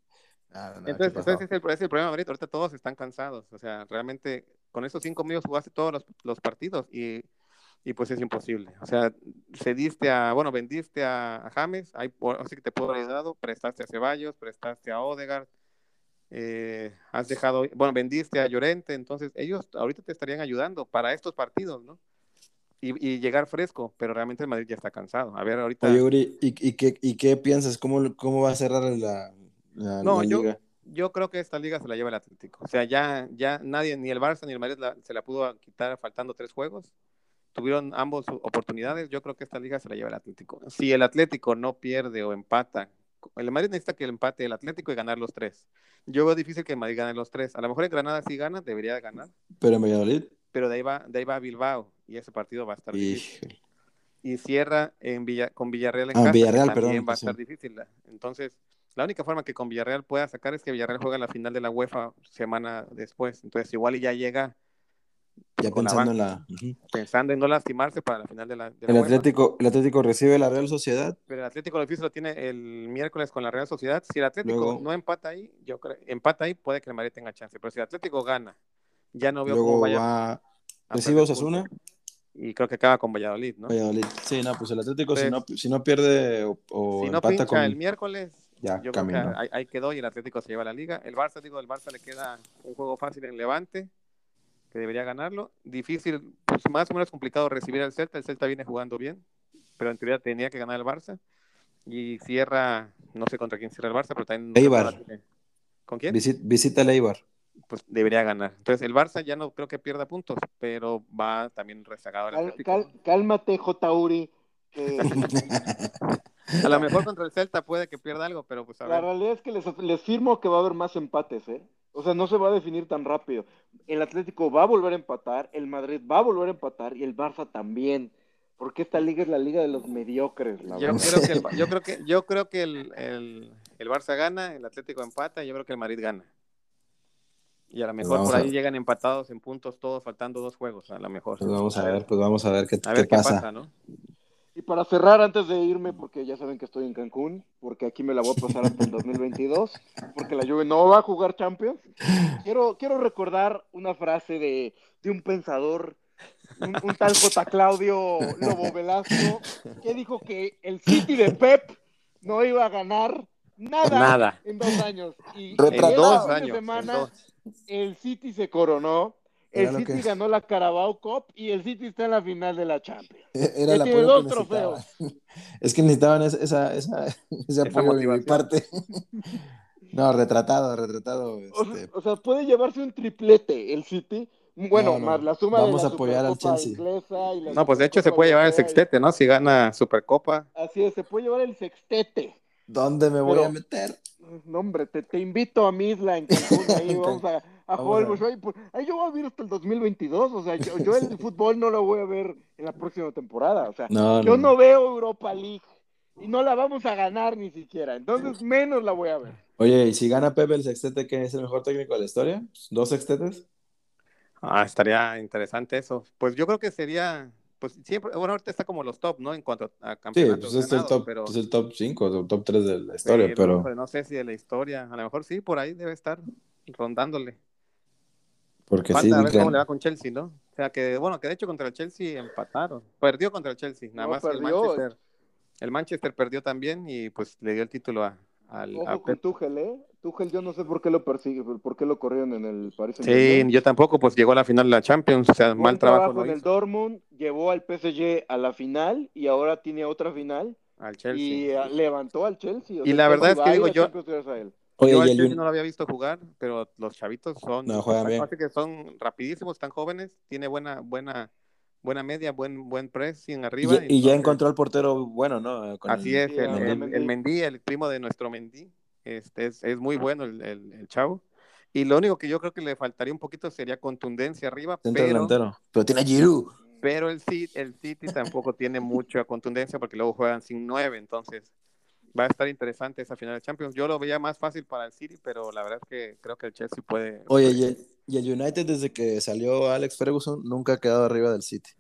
Ah, no, ¿qué Entonces, entonces ese, es el, es el problema, ahorita, ahorita todos están cansados. O sea, realmente con esos cinco medios jugaste todos los, los partidos y, y pues es imposible. O sea, cediste a, bueno, vendiste a, a James, ahí por- así que te puedo haber ayudado, prestaste a Ceballos, prestaste a Odegaard, eh, has dejado, bueno, vendiste a Llorente, entonces ellos ahorita te estarían ayudando para estos partidos, ¿no? Y, y llegar fresco, pero realmente el Madrid ya está cansado. A ver, ahorita... Oye, Uri, ¿y, y qué, ¿y qué piensas? ¿Cómo, ¿Cómo va a cerrar la, la, No, la yo, liga? yo creo que esta liga se la lleva el Atlético. O sea, ya, ya nadie, ni el Barça ni el Madrid la- se la pudo quitar faltando tres juegos. Tuvieron ambos oportunidades. Yo creo que esta liga se la lleva el Atlético. Si el Atlético no pierde o empata, el Madrid necesita que el empate el Atlético y ganar los tres. Yo veo difícil que el Madrid gane los tres. A lo mejor en Granada sí gana, debería ganar, Pero en Valladolid. pero de ahí va, de ahí va a Bilbao y ese partido va a estar difícil y cierra en Villa, con Villarreal en Ah, casa, Villarreal, también perdón, va a sí. estar difícil. Entonces, la única forma que con Villarreal pueda sacar es que Villarreal juega la final de la UEFA semana después. Entonces, igual y ya llega Ya pensando en la. Ujú. pensando en no lastimarse para la final de la, de la El. Atlético, el Atlético recibe la Real Sociedad. Pero el Atlético lo lo tiene el miércoles con la Real Sociedad. Si el Atlético Luego- no empata ahí, yo creo, empata ahí, puede que el Madrid tenga chance. Pero si el Atlético gana, ya no veo cómo Luego vaya va. a Recibe Osasuna. Y creo que acaba con Valladolid, ¿no? Valladolid. Sí, no, pues el Atlético, si, no, Entonces, si no pierde o, o si no empata pincha con. el miércoles, Ya yo creo que ahí, ahí quedó y el Atlético se lleva la liga. El Barça, digo, el Barça le queda un juego fácil en Levante, que debería ganarlo. Difícil, pues más o menos complicado recibir al Celta. El Celta viene jugando bien, pero en teoría tenía que ganar el Barça. Y cierra, no sé contra quién cierra el Barça, pero también... Eibar. ¿Con quién? Visit- visita el Eibar. Pues debería ganar. Entonces el Barça ya no creo que pierda puntos, pero va también rezagado Cal- cal- cálmate, J. Uri. que [LAUGHS] A lo mejor contra el Celta puede que pierda algo, pero pues a la ver. realidad es que les, les firmo que va a haber más empates, ¿eh? O sea, no se va a definir tan rápido. El Atlético va a volver a empatar, el Madrid va a volver a empatar y el Barça también. Porque esta liga es la liga de los mediocres, la Yo verdad. creo que, el, [LAUGHS] yo creo que, yo creo que el, el, el Barça gana, el Atlético empata y yo creo que el Madrid gana. Y a lo mejor vamos por ahí llegan empatados en puntos todos, faltando dos juegos, a lo mejor. Pues vamos a ver, pues vamos a ver qué, A qué ver qué pasa. pasa, ¿no? Y para cerrar, antes de irme, porque ya saben que estoy en Cancún, porque aquí me la voy a pasar hasta el 2022, porque la Juve no va a jugar Champions, quiero, quiero recordar una frase de, de un pensador, un, un tal J. Claudio Lobo Velasco, que dijo que el City de Pep no iba a ganar nada, Nada. en dos años. Y En En dos fin de años. en semana, dos. el City se coronó, Era lo City que- ganó la Carabao Cup y el City está en la final de la Champions. Era el tiene apoyo dos que trofeos. [LAUGHS] Es que necesitaban esa, esa, esa- ese apoyo de mi parte. [LAUGHS] No, retratado, retratado. O, este, o sea, puede llevarse un triplete el City. Bueno, No, no. más la suma Vamos de a la apoyar al Chelsea. inglesa y la No, pues de hecho se puede llevar el sextete, ¿no? Si gana Supercopa. Así es, se puede llevar el sextete. ¿Dónde me voy Pero- a meter? No, hombre, te, te invito a mi isla en Cancún, ahí [LAUGHS] vamos a, a jugar el a- Bolshoi. Pues, ahí yo voy a vivir hasta el 2022, o sea, yo, yo el [LAUGHS] fútbol no lo voy a ver en la próxima temporada, o sea, No, yo no. no veo Europa League y no la vamos a ganar ni siquiera, entonces menos la voy a ver. Oye, ¿y si gana Pepe el sextete, que es el mejor técnico de la historia? ¿Dos sextetes? Ah, estaría interesante eso. Pues yo creo que sería, pues siempre, bueno, ahorita está como los top, ¿no? En cuanto a Sí, campeonatos pues es el top, pero, es el top 5, el top 3 de la historia, pero híjole, no sé si de la historia, a lo mejor sí, por ahí debe estar rondándole. Porque Falta sí, a ver cómo le va con Chelsea, ¿no? O sea que, bueno, que de hecho contra el Chelsea empataron. Perdió contra el Chelsea, nada No, más que el perdió. Manchester. El Manchester perdió también y pues le dio el título a, al, a Ojo con. Tuchel, ¿eh? Tuchel yo no sé por qué lo persigue, por qué lo corrieron en el Paris Sí, yo tampoco, pues llegó a la final de la Champions, o sea, Buen mal trabajo no en el hizo Dortmund, llevó al PSG a la final y ahora tiene otra final al Chelsea. y eh, levantó al Chelsea. o Y sea, la el verdad es que a digo a yo- Oye, Yo y el no lo había visto jugar, pero los chavitos son, No, juegan que son rapidísimos, están jóvenes, tiene buena, buena, buena media, buen, buen pressing y arriba. ya, y ya entonces- encontró al portero bueno, ¿no? Con Así el- es, el, a el, Mendy. el Mendy, el primo de nuestro Mendy, este es, es muy bueno el, el- el chavo. Y lo único que yo creo que le faltaría un poquito sería contundencia arriba, centro pero, delantero. Pero tiene a Giroud. pero el, City, el City tampoco tiene mucha contundencia porque luego juegan sin nueve, entonces va a estar interesante esa final de Champions. Yo lo veía más fácil para el City, pero la verdad es que creo que el Chelsea puede. Oye, y el, y el United desde que salió Alex Ferguson nunca ha quedado arriba del City.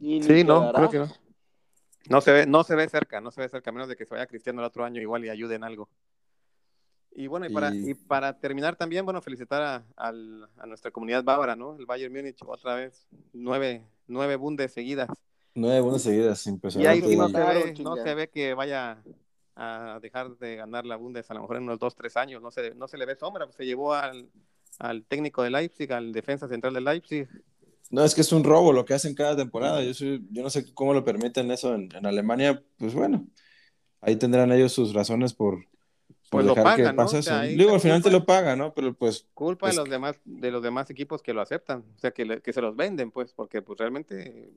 Y Sí, no, quedará. creo que no. No se ve, no se ve cerca, no se ve cerca, a menos de que se vaya Cristiano el otro año igual y ayude en algo. Y bueno, y para, Y- y para terminar también, bueno, felicitar a, a nuestra comunidad bávara, ¿no? El Bayern Múnich otra vez, nueve, nueve bundes seguidas. Nueve buenas seguidas, Y ahí sí no se, ve, no se ve que vaya a dejar de ganar la Bundes a lo mejor en unos dos, tres años, no se, no se le ve sombra, pues se llevó al, al técnico de Leipzig, al defensa central de Leipzig, No, es que es un robo lo que hacen cada temporada. Yo, soy- yo no sé cómo lo permiten eso en, en Alemania. Pues bueno, ahí tendrán ellos sus razones por, por Pues lo dejar que pagan, ¿no? pase O sea, eso. ahí Digo, al final te lo paga, ¿no? Pero pues, culpa de los que- demás de los demás equipos que lo aceptan, o sea que, le- que se los venden pues porque pues realmente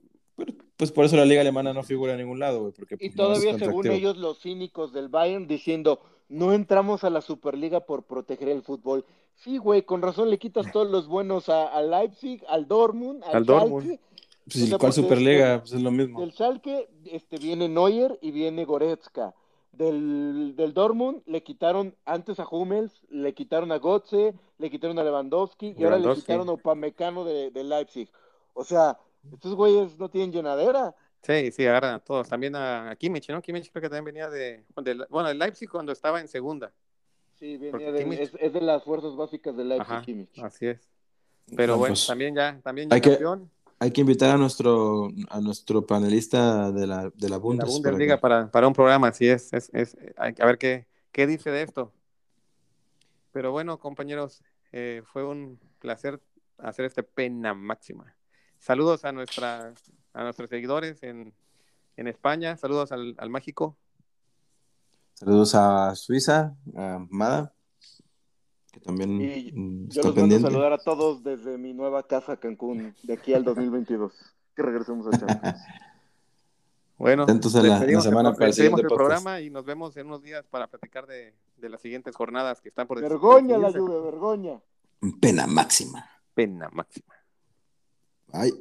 pues por eso la liga alemana no figura en ningún lado, güey. Porque Y pues, no todavía, según ellos, los cínicos del Bayern diciendo, no entramos a la Superliga por proteger el fútbol. Sí, güey, con razón le quitas [LAUGHS] todos los buenos a, a Leipzig, al Dortmund, al, Al Dortmund. Pues, o sea, ¿Cuál porque Superliga? del- Pues es lo mismo. Del Schalke este, viene Neuer y viene Goretzka. del, del Dortmund le quitaron antes a Hummels, le quitaron a Gotze, le quitaron a Lewandowski y ahora le quitaron a Upamecano de, de Leipzig. O sea, estos güeyes no tienen llenadera. Sí, sí, agarran a todos. También a, a Kimmich, ¿no? Kimmich creo que también venía de, de- bueno, el Leipzig cuando estaba en segunda. Sí, venía de, Kimmich- es, es de las fuerzas básicas de Leipzig, Ajá, Kimmich. así es. Pero No, bueno, pues, también ya, también ya hay que- campeón Hay que invitar a nuestro, a nuestro panelista de la, de la de la Bundes. para Bundesliga para, para un programa, así es, es, es- hay que- a ver qué, qué dice de esto. Pero bueno, compañeros, eh, fue un placer hacer este pena máxima. Saludos a nuestra, a nuestros seguidores en, en España, saludos al, al Mágico, Saludos a Suiza, a Mada, que también Y mm, Yo está los mando a pendiente. saludar a todos desde mi nueva casa Cancún, de aquí al 2022. Que regresemos a [LAUGHS] Champions. Bueno, a la- semana el, para el programa y nos vemos en unos días para platicar de, de las siguientes jornadas que están por Vergoña la lluvia, vergoña. Pena máxima. Pena máxima. Ay.